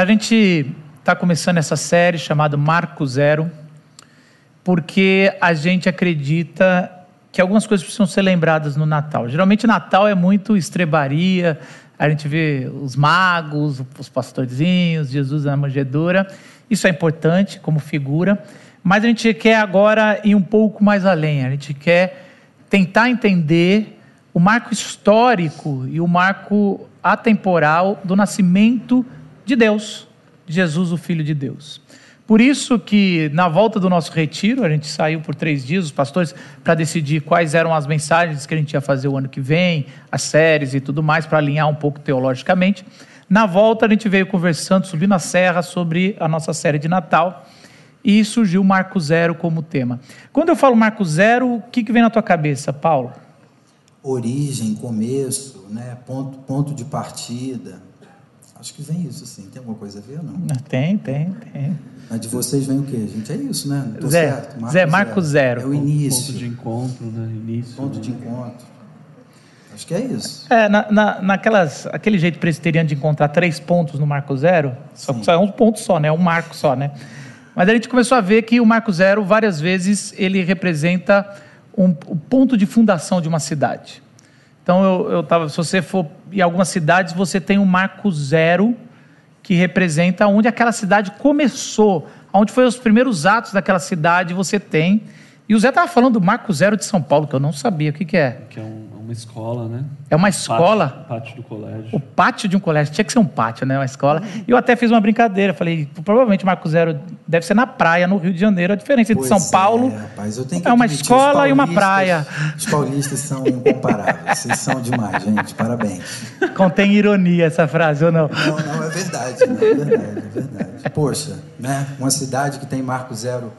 A gente está começando essa série chamada Marco Zero, porque a gente acredita que algumas coisas precisam ser lembradas no Natal. Geralmente, Natal é muito estrebaria, a gente vê os magos, os pastorzinhos, Jesus na manjedoura. Isso é importante como figura, mas a gente quer agora ir um pouco mais além. A gente quer tentar entender o marco histórico e o marco atemporal do nascimento Deus, Jesus, o Filho de Deus. Por isso que na volta do nosso retiro, a gente saiu por três dias, os pastores, para decidir quais eram as mensagens que a gente ia fazer o ano que vem, as séries e tudo mais, para alinhar um pouco teologicamente. Na volta, a gente veio conversando, subindo a serra, sobre a nossa série de Natal, e surgiu Marco Zero como tema. Quando eu falo Marco Zero, o que, que vem na tua cabeça, Paulo? Origem, começo, né? ponto, ponto de partida. Acho que vem isso, assim. Tem alguma coisa a ver ou não? Tem, tem, tem. Mas de vocês vem o quê, gente? É isso, né? Tô Zé, certo. Marco Zé, Marco Zero. É o início. Ponto de encontro, né? Início. Ponto né? de encontro. Acho que é isso. É, na, na, naquelas, aquele jeito presbiteriano de encontrar três pontos no Marco Zero, só que só é um ponto só, né? Um marco só, né? Mas a gente começou a ver que o Marco Zero, várias vezes, ele representa um, um ponto de fundação de uma cidade. Então, eu, eu tava, se você for em algumas cidades, você tem um marco zero, que representa onde aquela cidade começou, onde foram os primeiros atos daquela cidade, você tem. E o Zé estava falando do Marco Zero de São Paulo, que eu não sabia. O que, que é? Que é um, uma escola, né? É uma escola? Pátio, pátio, do colégio. O pátio de um colégio. Tinha que ser um pátio, né? Uma escola. E eu até fiz uma brincadeira. Falei, provavelmente Marco Zero deve ser na praia, no Rio de Janeiro. A diferença entre São Paulo é, rapaz, eu tenho que é uma escola e uma praia. Os paulistas são incomparáveis. Vocês são demais, gente. Parabéns. Contém ironia essa frase, ou não? Não, não, é verdade. Não, é verdade, é verdade. Poxa, né? Uma cidade que tem Marco Zero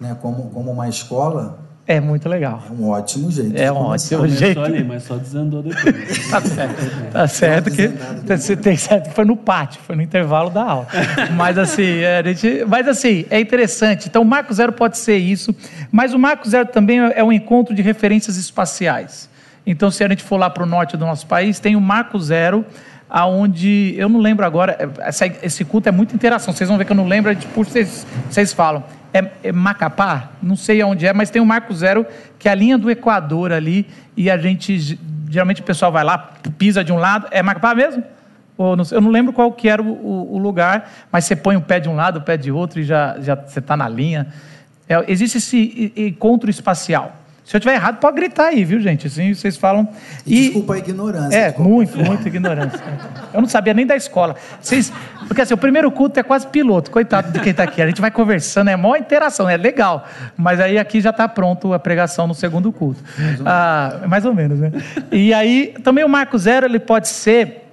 né, como, como uma escola é muito legal. É um ótimo jeito. É um ótimo jeito. Ali, mas só desandou depois. tá certo, tá certo que você tem certo que foi no pátio, foi no intervalo da aula. mas assim, é, a gente, mas assim, é interessante. Então, o Marco Zero pode ser isso, mas o Marco Zero também é um encontro de referências espaciais. Então, se a gente for lá para o norte do nosso país, tem o Marco Zero, aonde eu não lembro agora. Essa, esse culto é muita interação. Vocês vão ver que eu não lembro, a gente puxa, vocês, vocês falam é, é, Macapá, não sei aonde é, mas tem o Marco Zero, que é a linha do Equador ali, e a gente, geralmente o pessoal vai lá, pisa de um lado, é Macapá mesmo? Não, eu não lembro qual que era o, o, o, lugar, mas você põe o pé de um lado, o pé de outro, e já, já você está na linha. É, existe esse encontro espacial. Se eu estiver errado, pode gritar aí, viu, gente? Assim vocês falam. E, desculpa a ignorância. É, muito, muito ignorância. Eu não sabia nem da escola. Vocês, porque assim, o primeiro culto é quase piloto, coitado de quem está aqui. A gente vai conversando, é maior interação, é legal. Mas aí aqui já está pronto a pregação no segundo culto. Mais ou, ah, mais ou menos, né? E aí, também o Marco Zero, ele pode ser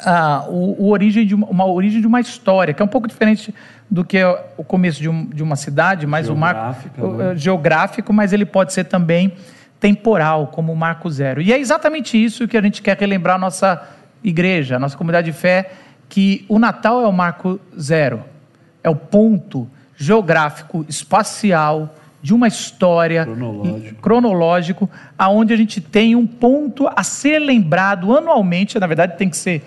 ah, o, o, origem de uma, uma, origem de uma história, que é um pouco diferente do que o começo de, um, de uma cidade, mas o marco né? geográfico, mas ele pode ser também temporal, como o marco zero. E é exatamente isso que a gente quer relembrar a nossa igreja, a nossa comunidade de fé, que o Natal é o marco zero, é o ponto geográfico, espacial, de uma história cronológico. cronológico, aonde a gente tem um ponto a ser lembrado anualmente, na verdade tem que ser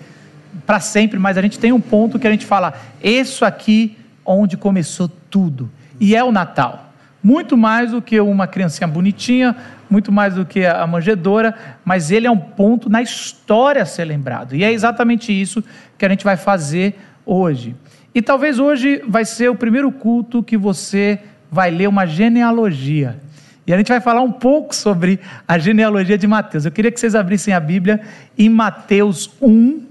para sempre, mas a gente tem um ponto que a gente fala, isso aqui onde começou tudo. E é o Natal. Muito mais do que uma criancinha bonitinha, muito mais do que a manjedora, mas ele é um ponto na história a ser lembrado. E é exatamente isso que a gente vai fazer hoje. E talvez hoje vai ser o primeiro culto que você vai ler uma genealogia. E a gente vai falar um pouco sobre a genealogia de Mateus. Eu queria que vocês abrissem a Bíblia em Mateus 1,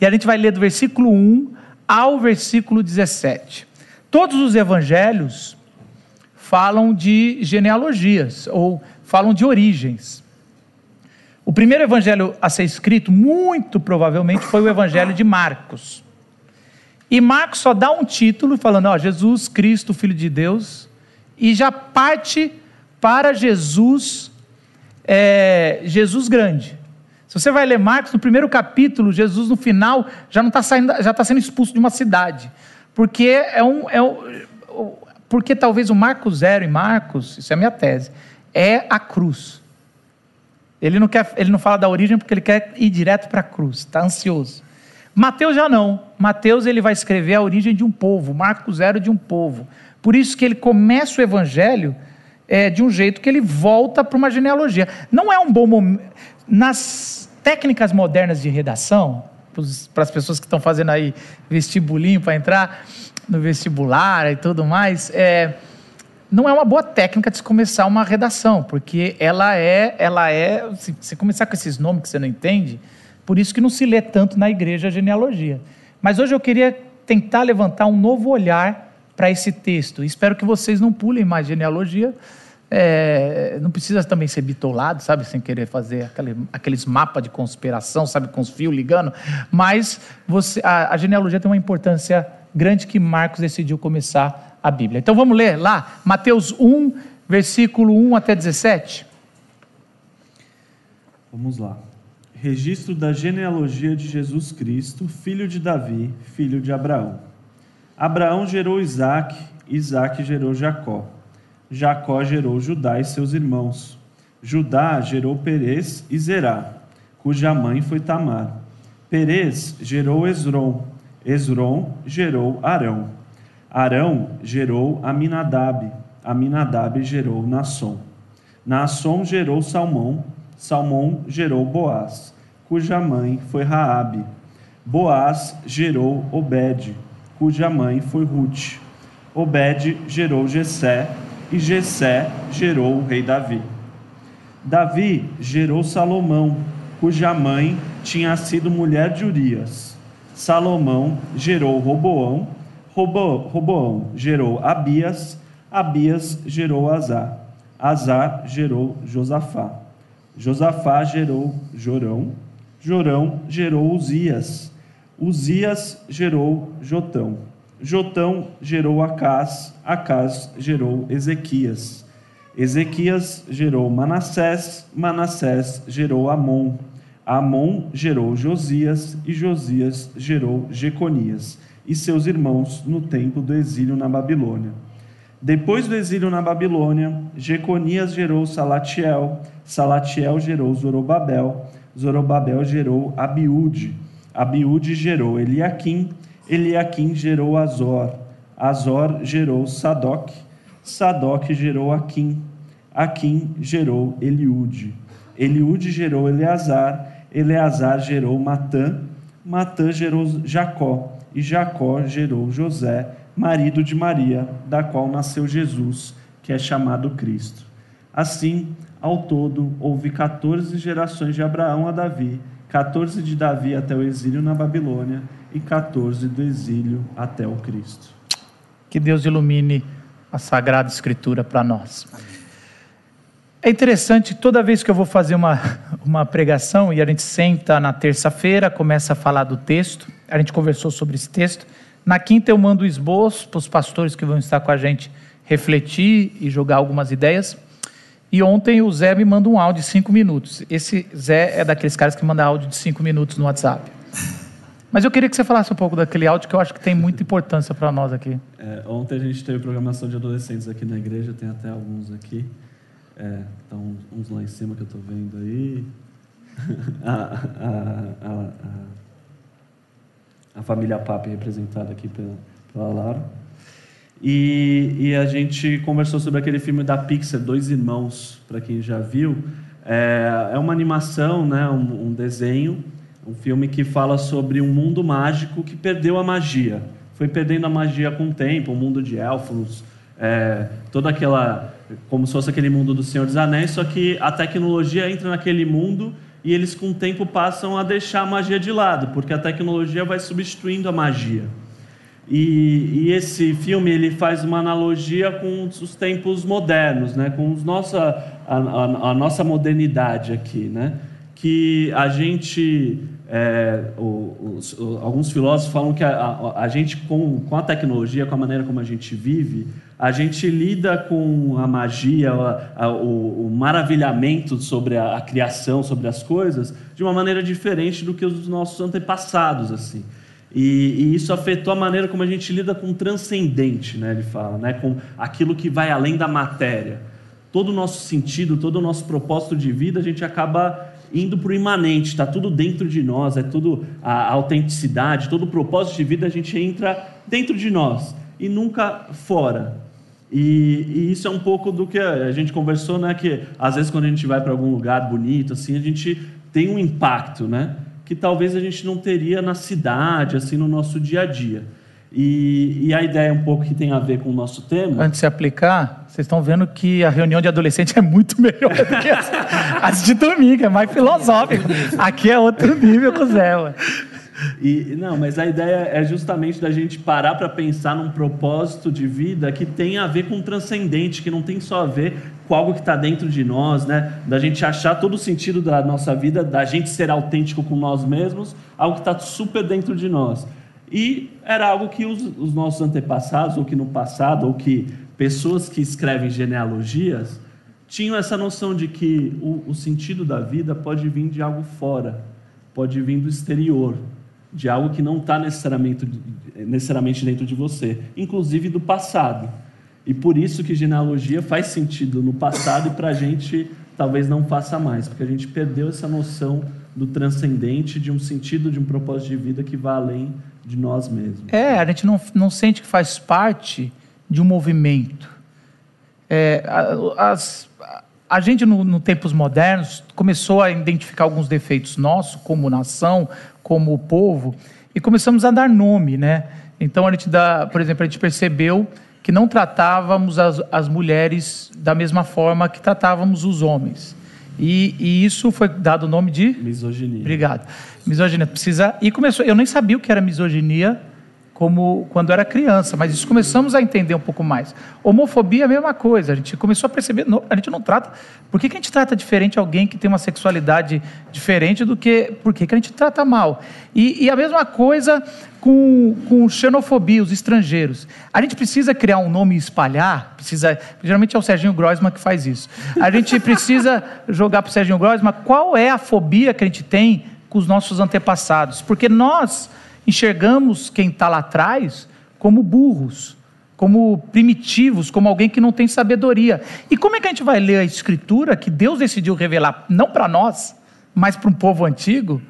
e a gente vai ler do versículo 1 ao versículo 17. Todos os evangelhos falam de genealogias, ou falam de origens. O primeiro evangelho a ser escrito, muito provavelmente, foi o evangelho de Marcos. E Marcos só dá um título falando, ó, Jesus Cristo, Filho de Deus, e já parte para Jesus, é, Jesus grande. Se você vai ler Marcos, no primeiro capítulo, Jesus no final já não está saindo, já está sendo expulso de uma cidade. Porque é um, é um, porque talvez o Marcos zero em Marcos, isso é a minha tese, é a cruz. Ele não, quer, ele não fala da origem porque ele quer ir direto para a cruz, está ansioso. Mateus já não. Mateus ele vai escrever a origem de um povo, Marco zero de um povo. Por isso que ele começa o evangelho é, de um jeito que ele volta para uma genealogia. Não é um bom momento. Nas técnicas modernas de redação, para as pessoas que estão fazendo aí vestibulinho para entrar no vestibular e tudo mais, é, não é uma boa técnica de se começar uma redação, porque ela é, ela é, se você começar com esses nomes que você não entende, por isso que não se lê tanto na igreja a genealogia. Mas hoje eu queria tentar levantar um novo olhar para esse texto. Espero que vocês não pulem mais genealogia. É, não precisa também ser bitolado, sabe, sem querer fazer aquele, aqueles mapas de conspiração, sabe, com os fios ligando. Mas você, a, a genealogia tem uma importância grande que Marcos decidiu começar a Bíblia. Então vamos ler lá, Mateus 1, versículo 1 até 17. Vamos lá. Registro da genealogia de Jesus Cristo, filho de Davi, filho de Abraão. Abraão gerou Isaac, Isaac gerou Jacó. Jacó gerou Judá e seus irmãos. Judá gerou Perez e Zerá, cuja mãe foi Tamar. Perez gerou Esrom. Esrom gerou Arão. Arão gerou Aminadab. Aminadab gerou Nasson. Nasson gerou Salmão. Salmão gerou Boaz, cuja mãe foi Raabe. Boaz gerou Obed, cuja mãe foi Ruth. Obed gerou Jessé, e Jessé gerou o rei Davi. Davi gerou Salomão, cuja mãe tinha sido mulher de Urias. Salomão gerou Roboão, Robo, Roboão gerou Abias, Abias gerou Azar, Azar gerou Josafá. Josafá gerou Jorão, Jorão gerou Uzias, Uzias gerou Jotão. Jotão gerou Acás, Acás gerou Ezequias. Ezequias gerou Manassés, Manassés gerou Amon. Amon gerou Josias e Josias gerou Jeconias e seus irmãos no tempo do exílio na Babilônia. Depois do exílio na Babilônia, Jeconias gerou Salatiel, Salatiel gerou Zorobabel, Zorobabel gerou Abiúde, Abiúde gerou Eliaquim, Eliaquim gerou Azor, Azor gerou Sadoc, Sadoc gerou Aquim, Aquim gerou Eliúde, Eliúde gerou Eleazar, Eleazar gerou Matã, Matã gerou Jacó, e Jacó gerou José, marido de Maria, da qual nasceu Jesus, que é chamado Cristo. Assim, ao todo, houve 14 gerações de Abraão a Davi, 14 de Davi até o exílio na Babilônia e 14 do exílio até o Cristo. Que Deus ilumine a Sagrada Escritura para nós. É interessante, toda vez que eu vou fazer uma, uma pregação e a gente senta na terça-feira, começa a falar do texto, a gente conversou sobre esse texto. Na quinta eu mando o esboço para os pastores que vão estar com a gente refletir e jogar algumas ideias. E ontem o Zé me manda um áudio de cinco minutos. Esse Zé é daqueles caras que manda áudio de cinco minutos no WhatsApp. Mas eu queria que você falasse um pouco daquele áudio que eu acho que tem muita importância para nós aqui. É, ontem a gente teve programação de adolescentes aqui na igreja, tem até alguns aqui. É, então, uns lá em cima que eu estou vendo aí. a, a, a, a, família Pape representada aqui pela, pela Lara. E, e, a gente conversou sobre aquele filme da Pixar, Dois Irmãos, para quem já viu. É, é uma animação, né, um, um, desenho, um filme que fala sobre um mundo mágico que perdeu a magia. Foi perdendo a magia com o tempo, o mundo de elfos, é, toda aquela. como se fosse aquele mundo do Senhor dos Anéis, só que a tecnologia entra naquele mundo e eles com o tempo passam a deixar a magia de lado, porque a tecnologia vai substituindo a magia. E, e, esse filme ele faz uma analogia com os tempos modernos, né? com os nossa, a, a, a nossa modernidade aqui. Né? Que a gente, é, alguns filósofos falam que a, a, gente, com, com a tecnologia, com a maneira como a gente vive, a gente lida com a magia, o, o, maravilhamento sobre a, criação, sobre as coisas, de uma maneira diferente do que os nossos antepassados. assim. E, e, isso afetou a maneira como a gente lida com o transcendente, né? Ele fala, né? Com aquilo que vai além da matéria. Todo o nosso sentido, todo o nosso propósito de vida, a gente acaba indo para o imanente, está tudo dentro de nós, é tudo a, autenticidade, todo o propósito de vida, a gente entra dentro de nós e nunca fora. E, e, isso é um pouco do que a gente conversou, né? Que às vezes quando a gente vai para algum lugar bonito, assim, a gente tem um impacto, né? Que talvez a gente não teria na cidade, assim, no nosso dia a dia. E, e, a ideia um pouco que tem a ver com o nosso tema. Antes de se aplicar, vocês estão vendo que a reunião de adolescente é muito melhor do que as, as de domingo, é mais filosófico. Aqui é outro nível com o Zé. E, não, mas a ideia é justamente da gente parar para pensar num propósito de vida que tem a ver com o transcendente, que não tem só a ver com algo que está dentro de nós, né? Da gente achar todo o sentido da nossa vida, da gente ser autêntico com nós mesmos, algo que está super dentro de nós. E era algo que os, os nossos antepassados, ou que no passado, ou que pessoas que escrevem genealogias, tinham essa noção de que o, o sentido da vida pode vir de algo fora, pode vir do exterior, de algo que não está necessariamente, necessariamente dentro de você, inclusive do passado. E por isso que genealogia faz sentido no passado e para a gente talvez não faça mais, porque a gente perdeu essa noção do transcendente, de um sentido, de um propósito de vida que vai além de nós mesmos. É, a gente não, não sente que faz parte de um movimento. É, as, a gente, no, no, tempos modernos, começou a identificar alguns defeitos nossos, como nação, como povo, e começamos a dar nome, né? Então, a gente dá, por exemplo, a gente percebeu que não tratávamos as, as mulheres da mesma forma que tratávamos os homens. E, e, isso foi dado o nome de misoginia. Obrigado. Misoginia precisa e começou. Eu nem sabia o que era misoginia como quando era criança, mas isso começamos a entender um pouco mais. Homofobia é a mesma coisa. A gente começou a perceber. a gente não trata. Por que, que a gente trata diferente alguém que tem uma sexualidade diferente do que por que, que a gente trata mal? E, e a mesma coisa com, com xenofobia, os estrangeiros. A gente precisa criar um nome e espalhar, precisa, geralmente é o Serginho Groisman que faz isso. A gente precisa jogar para o Serginho Groisman qual é a fobia que a gente tem com os nossos antepassados, porque nós enxergamos quem está lá atrás como burros, como primitivos, como alguém que não tem sabedoria. E como é que a gente vai ler a Escritura que Deus decidiu revelar, não para nós, mas para um povo antigo,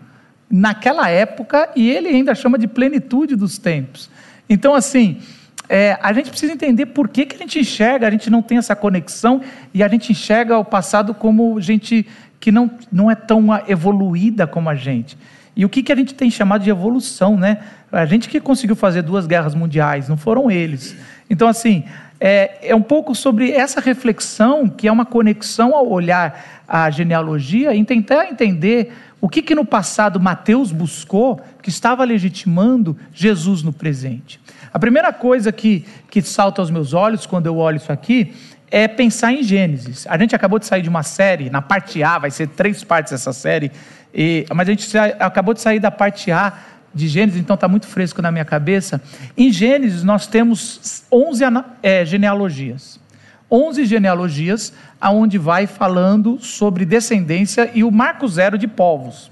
naquela época, e ele ainda chama de plenitude dos tempos? Então, assim, é, a gente precisa entender por que, que a gente enxerga, a gente não tem essa conexão e a gente enxerga o passado como gente que não, não é tão evoluída como a gente. E o que, que a gente tem chamado de evolução, né? A gente que conseguiu fazer duas guerras mundiais, não foram eles. Então, assim, é, é um pouco sobre essa reflexão, que é uma conexão ao olhar a genealogia, e tentar entender o que, que no passado Mateus buscou, que estava legitimando Jesus no presente. A primeira coisa que, que salta aos meus olhos quando eu olho isso aqui é pensar em Gênesis. A gente acabou de sair de uma série, na parte A, vai ser três partes essa série, e, mas a gente acabou de sair da parte A de Gênesis, então está muito fresco na minha cabeça. Em Gênesis nós temos 11 é, genealogias. 11 genealogias, aonde vai falando sobre descendência e o marco zero de povos.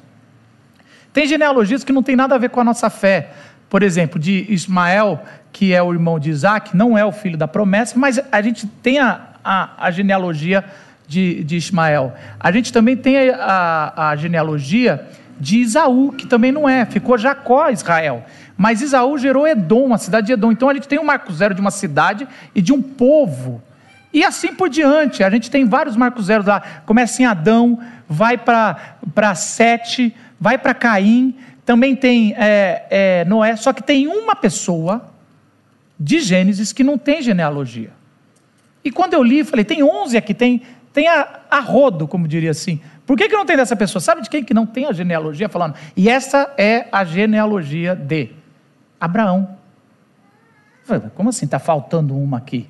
Tem genealogias que não tem nada a ver com a nossa fé. Por exemplo, de Ismael, que é o irmão de Isaac, não é o filho da promessa, mas a gente tem a, a, a genealogia de, de Ismael. A gente também tem a, a, a genealogia de Isaú, que também não é, ficou Jacó Israel. Mas Isaú gerou Edom, a cidade de Edom. Então a gente tem um marco zero de uma cidade e de um povo. E assim por diante, a gente tem vários marcos zeros lá. Começa em Adão, vai para Sete, vai para Caim, também tem é, é, Noé, só que tem uma pessoa de Gênesis que não tem genealogia. E quando eu li, falei, tem 11 aqui, tem tem a, a rodo, como diria assim. Por que, que não tem dessa pessoa? Sabe de quem que não tem a genealogia falando? E essa é a genealogia de Abraão. Como assim? Está faltando uma aqui.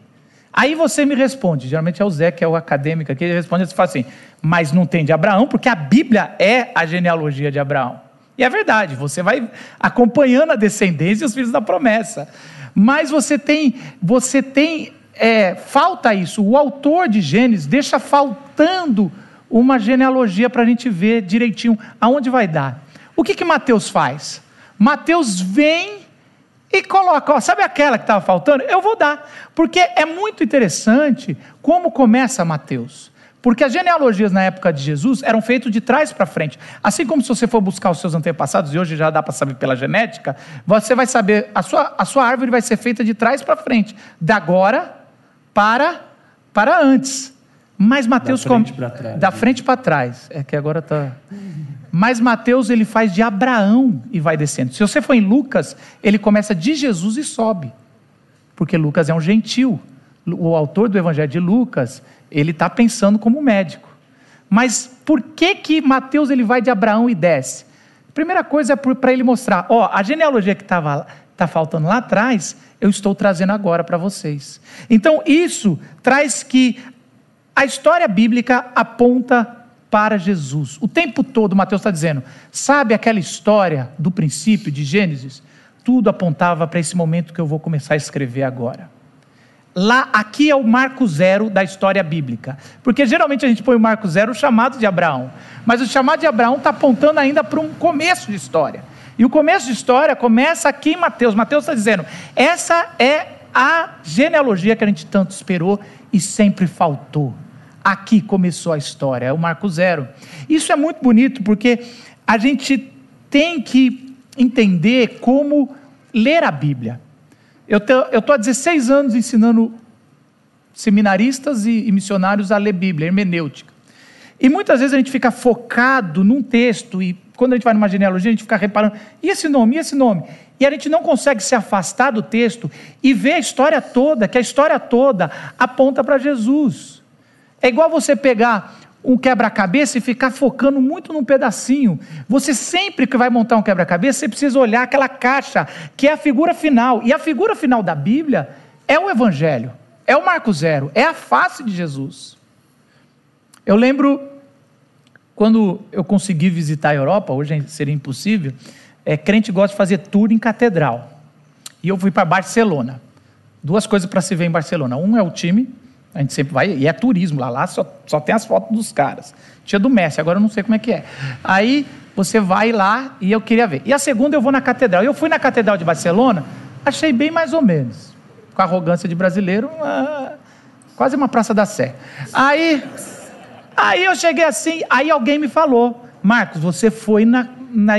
Aí você me responde, geralmente é o Zé, que é o acadêmico aqui, ele responde e fala assim, mas não tem de Abraão, porque a Bíblia é a genealogia de Abraão. E é verdade, você vai acompanhando a descendência e os filhos da promessa. Mas você tem, você tem é, falta isso. O autor de Gênesis deixa faltando uma genealogia para a gente ver direitinho aonde vai dar. O que, que Mateus faz? Mateus vem e coloca, ó, sabe aquela que estava faltando? Eu vou dar. Porque é muito interessante como começa Mateus. Porque as genealogias na época de Jesus eram feitas de trás para frente. Assim como se você for buscar os seus antepassados, e hoje já dá para saber pela genética, você vai saber, a sua, a sua árvore vai ser feita de trás para frente, da agora para, para antes. Mas Mateus... Da frente para trás. Da frente para trás. É que agora está... Mas Mateus ele faz de Abraão e vai descendo. Se você for em Lucas, ele começa de Jesus e sobe. Porque Lucas é um gentil. O autor do Evangelho de Lucas, ele está pensando como médico. Mas por que que Mateus ele vai de Abraão e desce? Primeira coisa é para ele mostrar, ó, a genealogia que estava tá faltando lá atrás, eu estou trazendo agora para vocês. Então isso traz que a história bíblica aponta para Jesus. O tempo todo Mateus está dizendo, sabe aquela história do princípio de Gênesis? Tudo apontava para esse momento que eu vou começar a escrever agora. Lá, aqui é o marco zero da história bíblica. Porque geralmente a gente põe o marco zero o chamado de Abraão. Mas o chamado de Abraão está apontando ainda para um começo de história. E o começo de história começa aqui em Mateus. Mateus está dizendo: essa é a genealogia que a gente tanto esperou e sempre faltou. Aqui começou a história, é o marco zero. Isso é muito bonito porque a gente tem que entender como ler a Bíblia. Eu estou há 16 anos ensinando seminaristas e, e missionários a ler Bíblia, hermenêutica. E muitas vezes a gente fica focado num texto e quando a gente vai numa genealogia, a gente fica reparando, e esse nome, e esse nome? E a gente não consegue se afastar do texto e ver a história toda, que a história toda aponta para Jesus. É igual você pegar um quebra-cabeça e ficar focando muito num pedacinho. Você sempre que vai montar um quebra-cabeça, você precisa olhar aquela caixa, que é a figura final. E a figura final da Bíblia é o Evangelho, é o Marco Zero, é a face de Jesus. Eu lembro quando eu consegui visitar a Europa, hoje seria impossível, é, crente gosta de fazer tour em catedral. E eu fui para Barcelona. Duas coisas para se ver em Barcelona. Um é o time, a gente sempre vai, e é turismo lá, lá só, só tem as fotos dos caras. Tinha do Messi, agora eu não sei como é que é. Aí você vai lá e eu queria ver. E a segunda eu vou na catedral. Eu fui na catedral de Barcelona, achei bem mais ou menos. Com a arrogância de brasileiro, uma, quase uma Praça da Sé. Aí, aí eu cheguei assim, aí alguém me falou, Marcos, você foi na, na,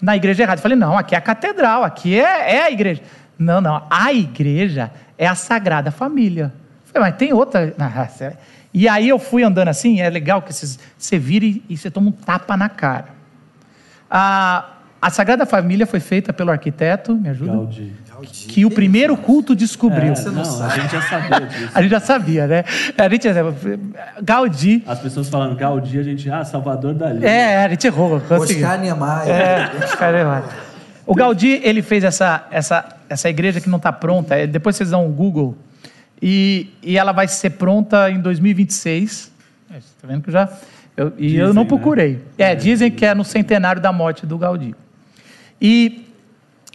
na igreja errada. Eu falei, não, aqui é a catedral, aqui é, é a igreja. Não, não, a igreja é a Sagrada Família. Falei, mas tem outra. E aí eu fui andando assim, é legal que você vira e, e você toma um tapa na cara. A, a Sagrada Família foi feita pelo arquiteto, me ajuda? Gaudí. Que o primeiro culto descobriu. É, não, a gente já sabia disso. a gente já sabia, né? A gente Gaudí. As pessoas falando Gaudí, a gente, ah, Salvador Dali. É, a gente errou. Conseguiu. Oscar Niemeyer. É, Oscar Niemeyer. O Gaudí, ele fez essa, essa, essa igreja que não está pronta. É, depois vocês dão um Google e, e ela vai ser pronta em 2026. Está vendo que eu já. Eu, e dizem, eu não né? procurei. Né? É, dizem que é no centenário da morte do Gaudí. E,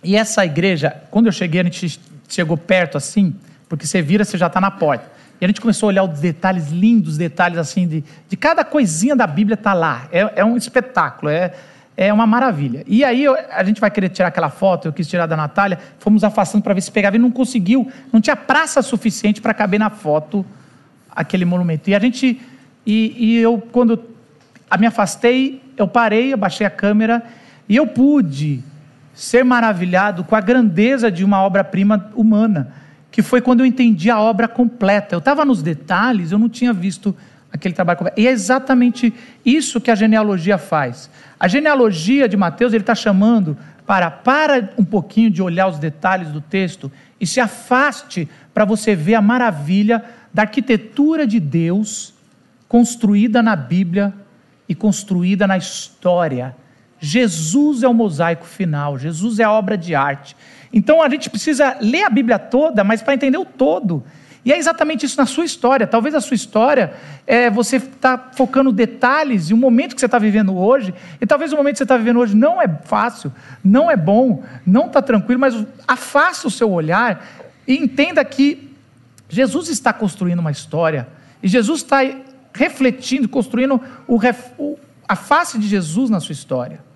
e essa igreja, quando eu cheguei, a gente chegou perto assim, porque você vira, você já está na porta. E a gente começou a olhar os detalhes lindos, detalhes assim, de, de cada coisinha da Bíblia está lá. É, é um espetáculo. É, é uma maravilha. E aí a gente vai querer tirar aquela foto, eu quis tirar da Natália, fomos afastando para ver se pegava e não conseguiu, não tinha praça suficiente para caber na foto aquele monumento. E a gente, e, e eu quando me afastei, eu parei, abaixei a câmera e eu pude ser maravilhado com a grandeza de uma obra-prima humana, que foi quando eu entendi a obra completa. Eu estava nos detalhes, eu não tinha visto aquele trabalho completo. E é exatamente isso que a genealogia faz. A genealogia de Mateus, ele está chamando para, para um pouquinho de olhar os detalhes do texto e se afaste para você ver a maravilha da arquitetura de Deus construída na Bíblia e construída na história. Jesus é o mosaico final, Jesus é a obra de arte. Então a gente precisa ler a Bíblia toda, mas para entender o todo. E é exatamente isso na sua história. Talvez a sua história, é, você está focando detalhes e o momento que você está vivendo hoje, e talvez o momento que você está vivendo hoje não é fácil, não é bom, não está tranquilo, mas afaste o seu olhar e entenda que Jesus está construindo uma história, e Jesus está refletindo, construindo o, a face de Jesus na sua história.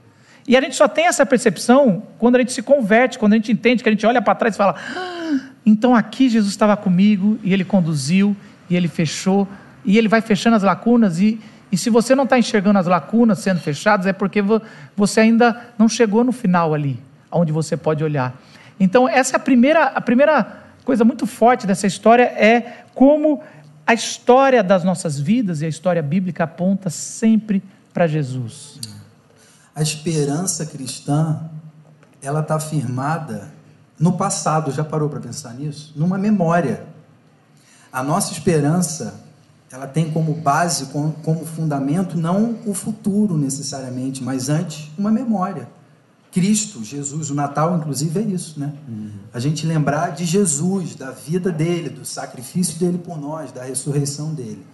E a gente só tem essa percepção quando a gente se converte, quando a gente entende, que a gente olha para trás e fala: ah, então aqui Jesus estava comigo e ele conduziu e ele fechou e ele vai fechando as lacunas e, e se você não está enxergando as lacunas sendo fechadas, é porque você ainda não chegou no final ali, onde você pode olhar. Então, essa é a primeira, a primeira coisa muito forte dessa história é como a história das nossas vidas e a história bíblica aponta sempre para Jesus. A esperança cristã, ela está firmada no passado, já parou para pensar nisso? Numa memória. A nossa esperança, ela tem como base, como fundamento, não o futuro necessariamente, mas antes uma memória. Cristo, Jesus, o Natal, inclusive, é isso, né? Uhum. A gente lembrar de Jesus, da vida dele, do sacrifício dele por nós, da ressurreição dele.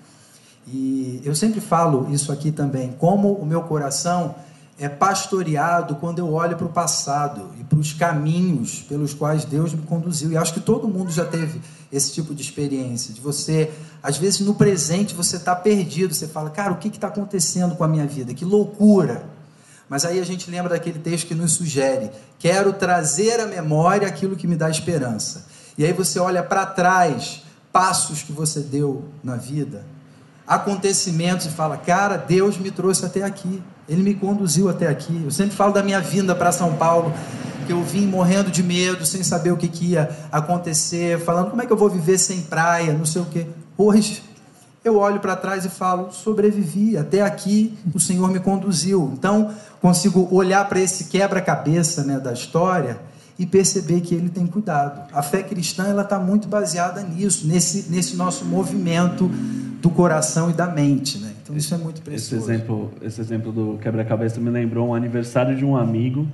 E eu sempre falo isso aqui também, como o meu coração é pastoreado quando eu olho para o passado e para os caminhos pelos quais Deus me conduziu. E acho que todo mundo já teve esse tipo de experiência, de você, às vezes no presente você está perdido, você fala, cara, o que está acontecendo com a minha vida? Que loucura! Mas aí a gente lembra daquele texto que nos sugere: quero trazer à memória aquilo que me dá esperança. E aí você olha para trás, passos que você deu na vida, acontecimentos e fala: cara, Deus me trouxe até aqui, Ele me conduziu até aqui. Eu sempre falo da minha vinda para São Paulo, que eu vim morrendo de medo, sem saber o que, que ia acontecer, falando como é que eu vou viver sem praia, não sei o que. Hoje eu olho para trás e falo: sobrevivi, até aqui o Senhor me conduziu. Então, consigo olhar para esse quebra-cabeça né, da história e perceber que ele tem cuidado. A fé cristã ela está muito baseada nisso, nesse, nesse nosso movimento do coração e da mente. Né? Então, isso é muito precioso. Esse exemplo, esse exemplo do quebra-cabeça me lembrou um aniversário de um amigo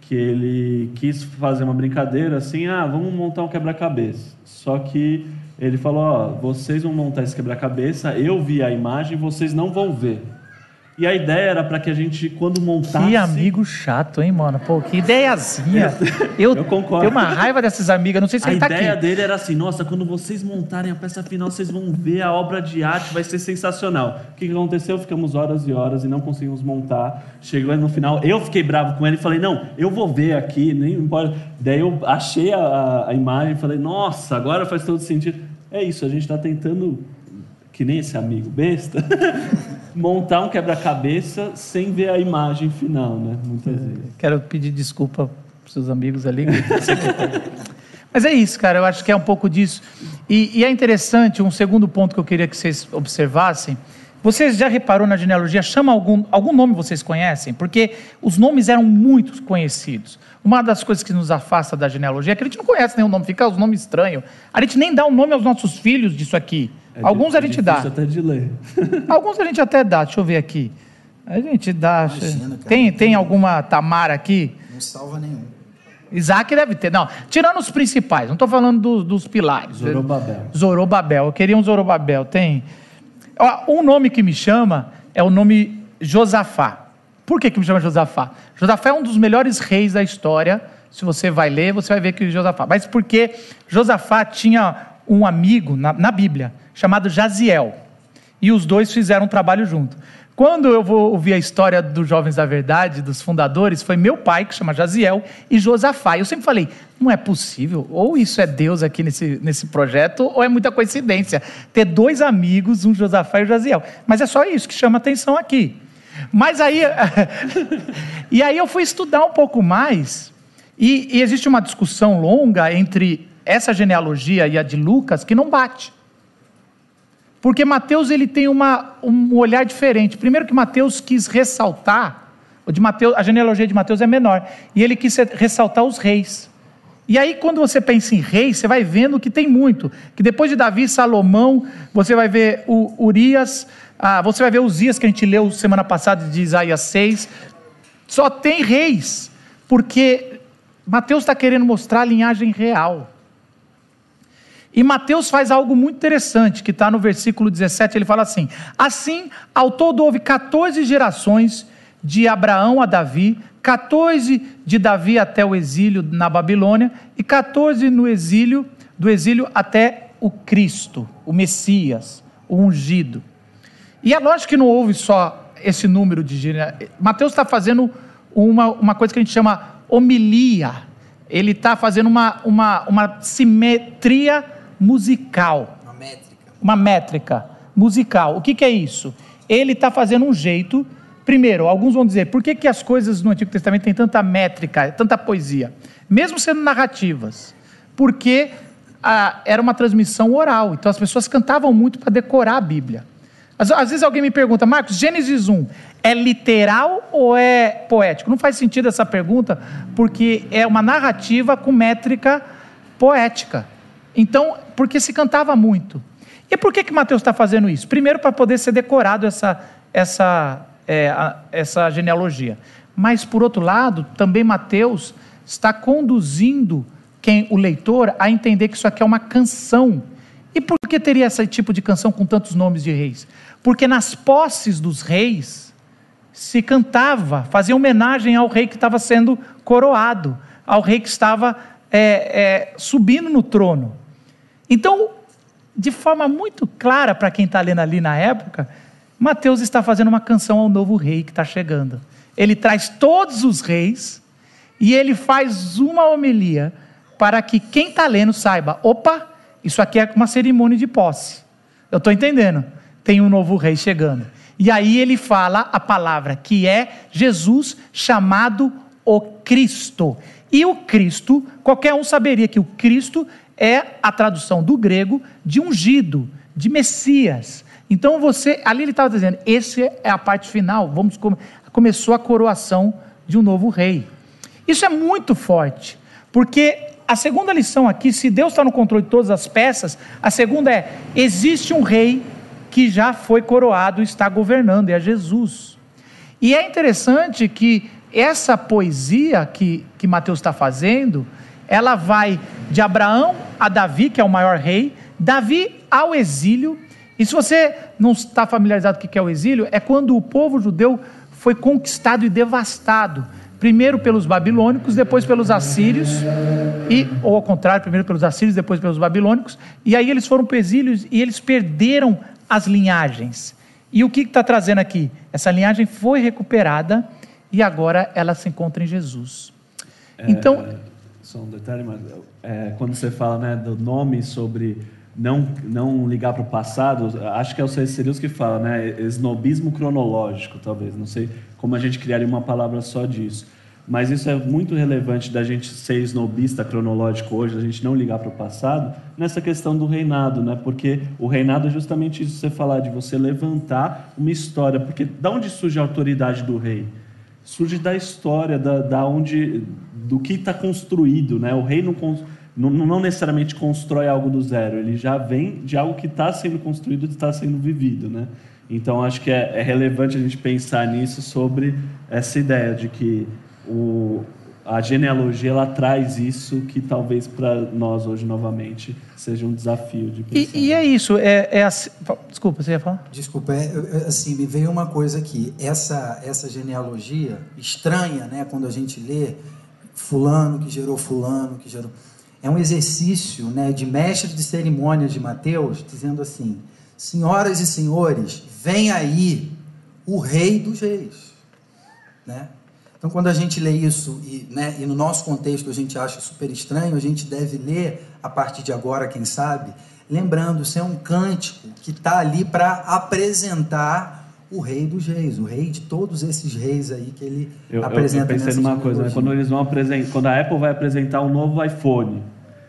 que ele quis fazer uma brincadeira assim: ah, vamos montar um quebra-cabeça. Só que ele falou: Ó, vocês vão montar esse quebra-cabeça, eu vi a imagem, vocês não vão ver. E a ideia era para que a gente, quando montasse. Que amigo chato, hein, mano? Pô, que ideiazinha. Eu, eu concordo. Tenho uma raiva dessas amigas, não sei se a ele tá aqui. A ideia dele era assim: nossa, quando vocês montarem a peça final, vocês vão ver a obra de arte, vai ser sensacional. O que aconteceu? Ficamos horas e horas e não conseguimos montar. Chegou no final, eu fiquei bravo com ele e falei: não, eu vou ver aqui, nem importa. Daí eu achei a, a imagem e falei: nossa, agora faz todo sentido. É isso, a gente está tentando, que nem esse amigo besta, montar um quebra-cabeça sem ver a imagem final, né? Muitas é, vezes. Quero pedir desculpa para seus amigos ali. Mas é isso, cara, eu acho que é um pouco disso. E, e, é interessante, um segundo ponto que eu queria que vocês observassem. Vocês já reparou na genealogia? Chama algum, algum nome vocês conhecem? Porque os nomes eram muito conhecidos. Uma das coisas que nos afasta da genealogia é que a gente não conhece nenhum nome, fica os nomes estranhos. A gente nem dá um nome aos nossos filhos disso aqui. É Alguns a gente dá. até de ler. Alguns a gente até dá, deixa eu ver aqui. A gente dá. Imagina, cara, tem, tem alguma Tamara aqui? Não salva nenhum. Isaac deve ter. Não, tirando os principais, não estou falando do, dos pilares. Zorobabel. Zorobabel. Eu queria um Zorobabel. Tem. Um nome que me chama é o nome Josafá. Por que, que me chama Josafá? Josafá é um dos melhores reis da história. Se você vai ler, você vai ver que Josafá. Mas porque Josafá tinha um amigo na, na Bíblia chamado Jaziel. E os dois fizeram um trabalho junto. Quando eu vou ouvir a história dos Jovens da Verdade, dos fundadores, foi meu pai, que chama Jaziel, e Josafá. Eu sempre falei, não é possível, ou isso é Deus aqui nesse, nesse projeto, ou é muita coincidência. Ter dois amigos, um Josafá e um Jaziel. Mas é só isso que chama atenção aqui. Mas aí. e aí eu fui estudar um pouco mais, e, e existe uma discussão longa entre essa genealogia e a de Lucas que não bate. Porque Mateus ele tem uma, um olhar diferente. Primeiro que Mateus quis ressaltar, de Mateus, a genealogia de Mateus é menor, e ele quis ressaltar os reis. E aí, quando você pensa em reis, você vai vendo que tem muito. Que depois de Davi, Salomão, você vai ver o Urias, ah, você vai ver os dias que a gente leu semana passada de Isaías 6. Só tem reis, porque Mateus está querendo mostrar a linhagem real. E Mateus faz algo muito interessante, que está no versículo 17, ele fala assim: Assim, ao todo houve 14 gerações de Abraão a Davi, 14 de Davi até o exílio na Babilônia, e 14 no exílio, do exílio até o Cristo, o Messias, o ungido. E é lógico que não houve só esse número de gerações. Mateus está fazendo uma, uma coisa que a gente chama homilia. Ele está fazendo uma, uma, uma simetria musical. Uma métrica. Uma métrica. musical. O que, que é isso? Ele está fazendo um jeito. Primeiro, alguns vão dizer, por que, que as coisas no Antigo Testamento têm tanta métrica, tanta poesia? Mesmo sendo narrativas. Porque ah, era uma transmissão oral, então as pessoas cantavam muito para decorar a Bíblia. Às, às, vezes alguém me pergunta, Marcos, Gênesis 1 é literal ou é poético? Não faz sentido essa pergunta, porque é uma narrativa com métrica poética. Então, porque se cantava muito. E por que, que Mateus está fazendo isso? Primeiro, para poder ser decorado essa, essa, é, a, essa genealogia. Mas, por outro lado, também Mateus está conduzindo quem o leitor a entender que isso aqui é uma canção. E por que teria esse tipo de canção com tantos nomes de reis? Porque nas posses dos reis se cantava, fazia homenagem ao rei que estava sendo coroado, ao rei que estava é, é, subindo no trono. Então, de forma muito clara para quem está lendo ali na época, Mateus está fazendo uma canção ao novo rei que está chegando. Ele traz todos os reis e ele faz uma homilia para que quem está lendo saiba: opa, isso aqui é uma cerimônia de posse. Eu estou entendendo. Tem um novo rei chegando. E aí ele fala a palavra que é Jesus chamado o Cristo. E o Cristo, qualquer um saberia que o Cristo é a tradução do grego de ungido, de Messias. Então você, ali ele estava dizendo, esse é a parte final, vamos começou a coroação de um novo rei. Isso é muito forte, porque a segunda lição aqui, se Deus está no controle de todas as peças, a segunda é: existe um rei que já foi coroado e está governando, é Jesus. E é interessante que essa poesia que, que Mateus está fazendo, ela vai de Abraão a Davi, que é o maior rei, Davi ao exílio. E se você não está familiarizado com o que é o exílio, é quando o povo judeu foi conquistado e devastado primeiro pelos babilônicos, depois pelos assírios, e, ou ao contrário, primeiro pelos assírios, depois pelos babilônicos, e aí eles foram para o exílio e eles perderam as linhagens. E o que está trazendo aqui? Essa linhagem foi recuperada e agora ela se encontra em Jesus. Então. Só um detalhe, mas é, quando você fala né, do nome sobre não, não ligar para o passado, acho que é o. Lewis que fala, né? Esnobismo cronológico, talvez. Não sei como a gente criaria uma palavra só disso. Mas isso é muito relevante da gente ser snobista cronológico hoje, da gente não ligar para o passado, nessa questão do reinado, né? Porque o reinado é justamente isso, você falar de você levantar uma história. Porque da onde surge a autoridade do rei? Surge da história, da, da onde, do que está construído, né? O rei não, não, não necessariamente constrói algo do zero, ele já vem de algo que está sendo construído está sendo vivido, né? Então, acho que é, é, relevante a gente pensar nisso sobre essa ideia de que o, a genealogia ela traz isso que talvez para nós hoje novamente seja um desafio de pensar. E, e é isso, é, é assim, desculpa, você ia falar? Desculpa, é, assim me veio uma coisa aqui, essa essa genealogia estranha, né, quando a gente lê fulano que gerou fulano que gerou, é um exercício, né, de mestre de cerimônias de Mateus, dizendo assim, senhoras e senhores, vem aí o rei dos reis. Né? Então, quando a gente lê isso, e, né, e no nosso contexto a gente acha super estranho, a gente deve ler, a partir de agora, quem sabe, lembrando, isso é um cântico que está ali para apresentar o rei dos reis, o rei de todos esses reis aí que ele eu, apresenta. Eu, eu pensei numa coisa, né? quando eles vão apresentar, quando a Apple vai apresentar um novo iPhone,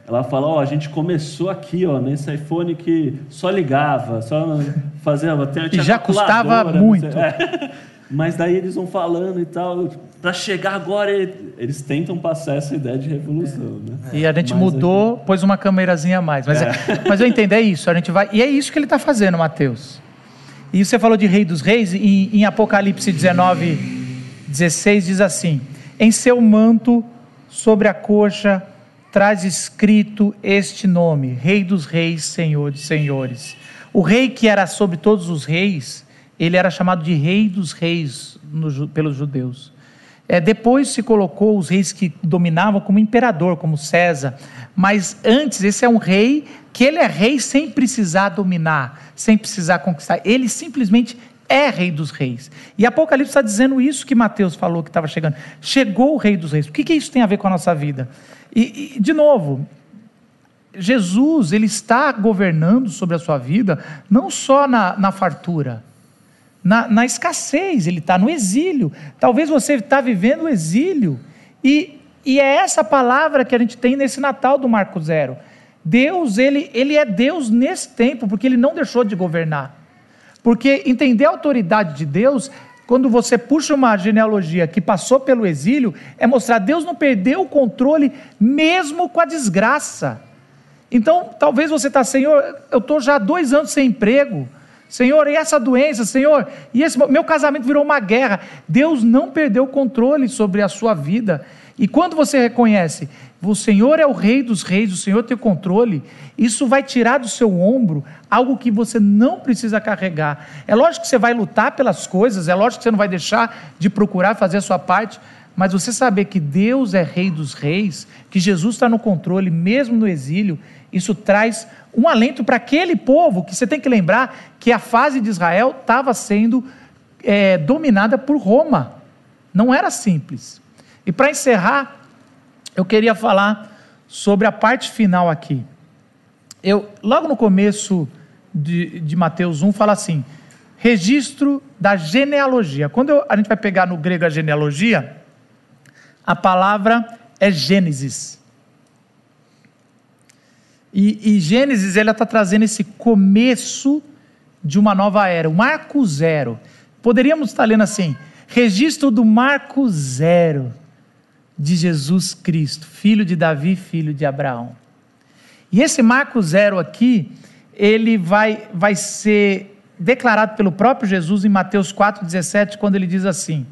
ela fala, ó, oh, a gente começou aqui, ó, nesse iPhone que só ligava, só fazia, tinha e já custava muito. É. Mas daí eles vão falando e tal, para chegar agora eles tentam passar essa ideia de revolução, né? E a gente mas mudou, aqui... pôs uma câmerazinha a mais, mas, é. É, mas eu entendo é isso, a gente vai e é isso que ele está fazendo, Mateus. E você falou de Rei dos Reis e em Apocalipse 19, 16 diz assim: em seu manto sobre a coxa traz escrito este nome: Rei dos Reis, Senhor de Senhores. O rei que era sobre todos os reis, ele era chamado de Rei dos Reis no, pelos judeus. É, depois se colocou os reis que dominavam como imperador, como César. Mas antes, esse é um rei que ele é rei sem precisar dominar, sem precisar conquistar. Ele simplesmente é rei dos reis. E Apocalipse está dizendo isso que Mateus falou que estava chegando. Chegou o rei dos reis. O que, que isso tem a ver com a nossa vida? E, e, de novo, Jesus, ele está governando sobre a sua vida, não só na, na fartura, na, na escassez, ele está no exílio. Talvez você está vivendo o exílio, e, e é essa palavra que a gente tem nesse Natal do Marco Zero. Deus, ele, ele é Deus nesse tempo, porque ele não deixou de governar. Porque entender a autoridade de Deus quando você puxa uma genealogia que passou pelo exílio, é mostrar Deus não perdeu o controle mesmo com a desgraça. Então, talvez você está, Senhor, eu estou já há dois anos sem emprego. Senhor, e essa doença, Senhor, e esse meu casamento virou uma guerra. Deus não perdeu o controle sobre a sua vida. E quando você reconhece, o Senhor é o Rei dos Reis, o Senhor tem o controle, isso vai tirar do seu ombro algo que você não precisa carregar. É lógico que você vai lutar pelas coisas, é lógico que você não vai deixar de procurar fazer a sua parte, mas você saber que Deus é Rei dos Reis, que Jesus está no controle, mesmo no exílio, isso traz um alento para aquele povo que você tem que lembrar que a fase de Israel estava sendo é, dominada por Roma. Não era simples. E para encerrar, eu queria falar sobre a parte final aqui. Eu, logo no começo de, de Mateus 1, fala assim: registro da genealogia. Quando eu, a gente vai pegar no grego a genealogia, a palavra é Gênesis. E, e Gênesis ela está trazendo esse começo de uma nova era, o marco zero. Poderíamos estar lendo assim: registro do marco zero de Jesus Cristo, filho de Davi, filho de Abraão. E esse marco zero aqui, ele vai, vai ser declarado pelo próprio Jesus em Mateus 4,17, quando ele diz assim: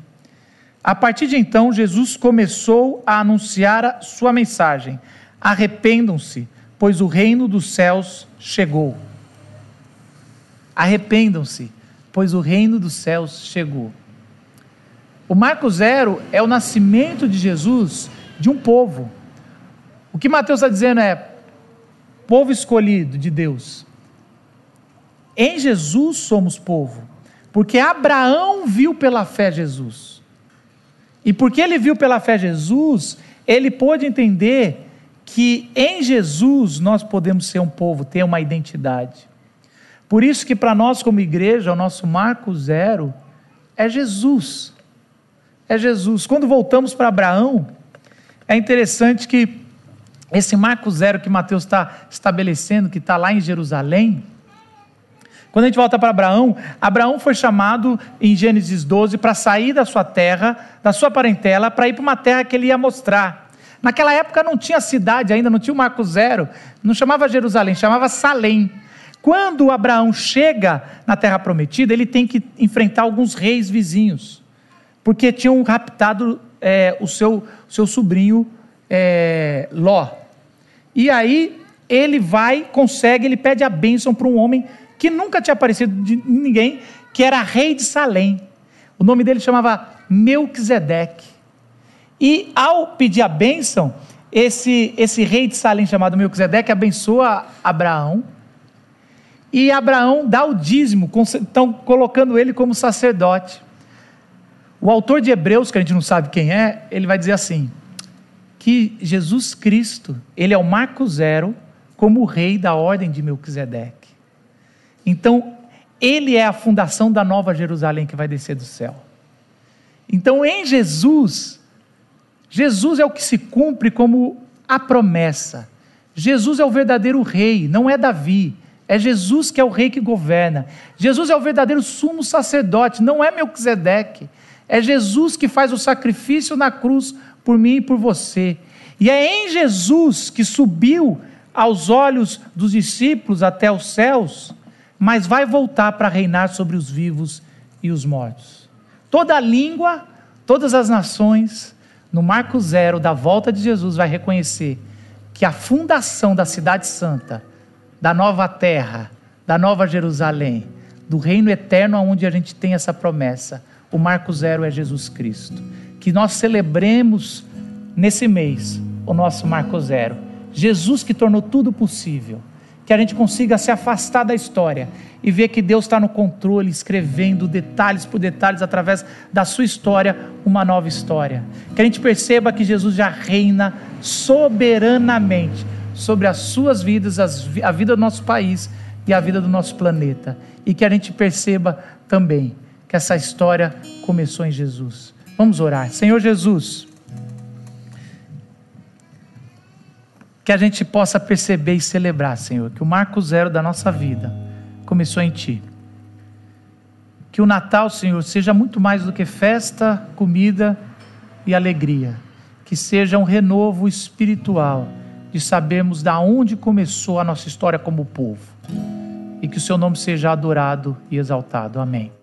A partir de então, Jesus começou a anunciar a sua mensagem: arrependam-se, pois o reino dos céus chegou. Arrependam-se, pois o reino dos céus chegou. O marco zero é o nascimento de Jesus de um povo. O que Mateus está dizendo é: povo escolhido de Deus. Em Jesus somos povo, porque Abraão viu pela fé Jesus. E porque ele viu pela fé Jesus, ele pôde entender que em Jesus nós podemos ser um povo, ter uma identidade. Por isso que para nós como igreja, o nosso marco zero é Jesus é Jesus. Quando voltamos para Abraão, é interessante que esse marco zero que Mateus está estabelecendo, que está lá em Jerusalém, quando a gente volta para Abraão, Abraão foi chamado em Gênesis 12 para sair da sua terra, da sua parentela, para ir para uma terra que ele ia mostrar. Naquela época não tinha cidade ainda, não tinha o marco zero, não chamava Jerusalém, chamava Salém. Quando Abraão chega na terra prometida, ele tem que enfrentar alguns reis vizinhos porque tinham raptado é, o seu, seu sobrinho é, Ló. E aí ele vai, consegue, ele pede a bênção para um homem que nunca tinha aparecido de ninguém, que era rei de Salém. O nome dele chamava Melquisedeque. E ao pedir a bênção, esse, esse rei de Salém chamado Melquisedeque abençoa Abraão. E Abraão dá o dízimo, estão colocando ele como sacerdote. O autor de Hebreus, que a gente não sabe quem é, ele vai dizer assim: que Jesus Cristo, ele é o marco zero como rei da ordem de Melquisedeque. Então, ele é a fundação da nova Jerusalém que vai descer do céu. Então, em Jesus, Jesus é o que se cumpre como a promessa. Jesus é o verdadeiro rei, não é Davi. É Jesus que é o rei que governa. Jesus é o verdadeiro sumo sacerdote, não é Melquisedeque. É Jesus que faz o sacrifício na cruz por mim e por você. E é em Jesus que subiu aos olhos dos discípulos até os céus, mas vai voltar para reinar sobre os vivos e os mortos. Toda língua, todas as nações, no marco zero da volta de Jesus, vai reconhecer que a fundação da Cidade Santa, da nova terra, da nova Jerusalém, do reino eterno onde a gente tem essa promessa, o marco zero é Jesus Cristo. Que nós celebremos nesse mês o nosso marco zero. Jesus que tornou tudo possível. Que a gente consiga se afastar da história e ver que Deus está no controle, escrevendo detalhes por detalhes através da sua história, uma nova história. Que a gente perceba que Jesus já reina soberanamente sobre as suas vidas, as, a vida do nosso país e a vida do nosso planeta. E que a gente perceba também que essa história começou em Jesus. Vamos orar. Senhor Jesus, que a gente possa perceber e celebrar, Senhor, que o marco zero da nossa vida começou em Ti. Que o Natal, Senhor, seja muito mais do que festa, comida e alegria. Que seja um renovo espiritual de sabermos da onde começou a nossa história como povo. E que o seu nome seja adorado e exaltado. Amém.